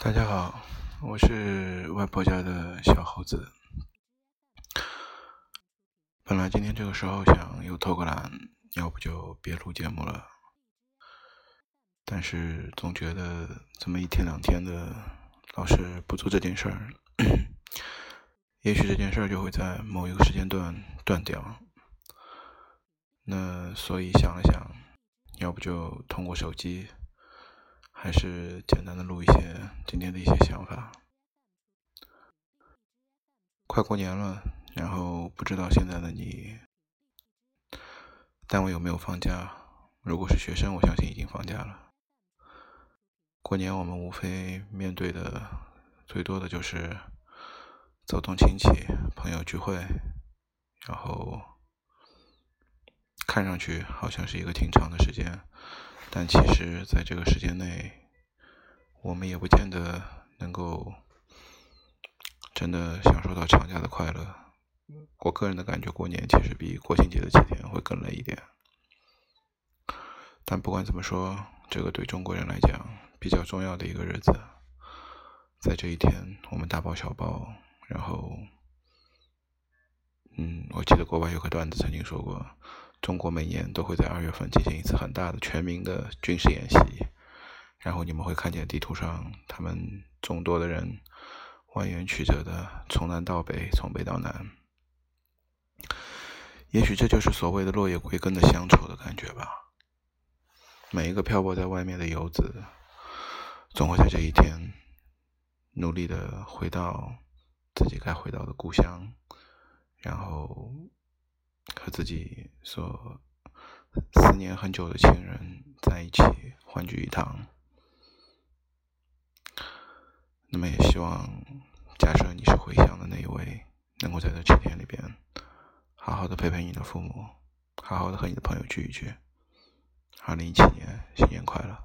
大家好，我是外婆家的小猴子。本来今天这个时候想又偷个懒，要不就别录节目了。但是总觉得这么一天两天的，老是不做这件事儿，也许这件事儿就会在某一个时间段断掉。那所以想了想，要不就通过手机。还是简单的录一些的一些想法。快过年了，然后不知道现在的你单位有没有放假？如果是学生，我相信已经放假了。过年我们无非面对的最多的就是走动亲戚、朋友聚会，然后看上去好像是一个挺长的时间。但其实，在这个时间内，我们也不见得能够真的享受到长假的快乐。我个人的感觉，过年其实比国庆节的几天会更累一点。但不管怎么说，这个对中国人来讲比较重要的一个日子，在这一天，我们大包小包，然后，嗯，我记得国外有个段子曾经说过。中国每年都会在二月份进行一次很大的全民的军事演习，然后你们会看见地图上他们众多的人蜿蜒曲折的从南到北，从北到南。也许这就是所谓的落叶归根的乡愁的感觉吧。每一个漂泊在外面的游子，总会在这一天努力的回到自己该回到的故乡，然后。和自己所思念很久的亲人在一起欢聚一堂，那么也希望，假设你是回乡的那一位，能够在这七天里边，好好的陪陪你的父母，好好的和你的朋友聚一聚。二零一七年，新年快乐！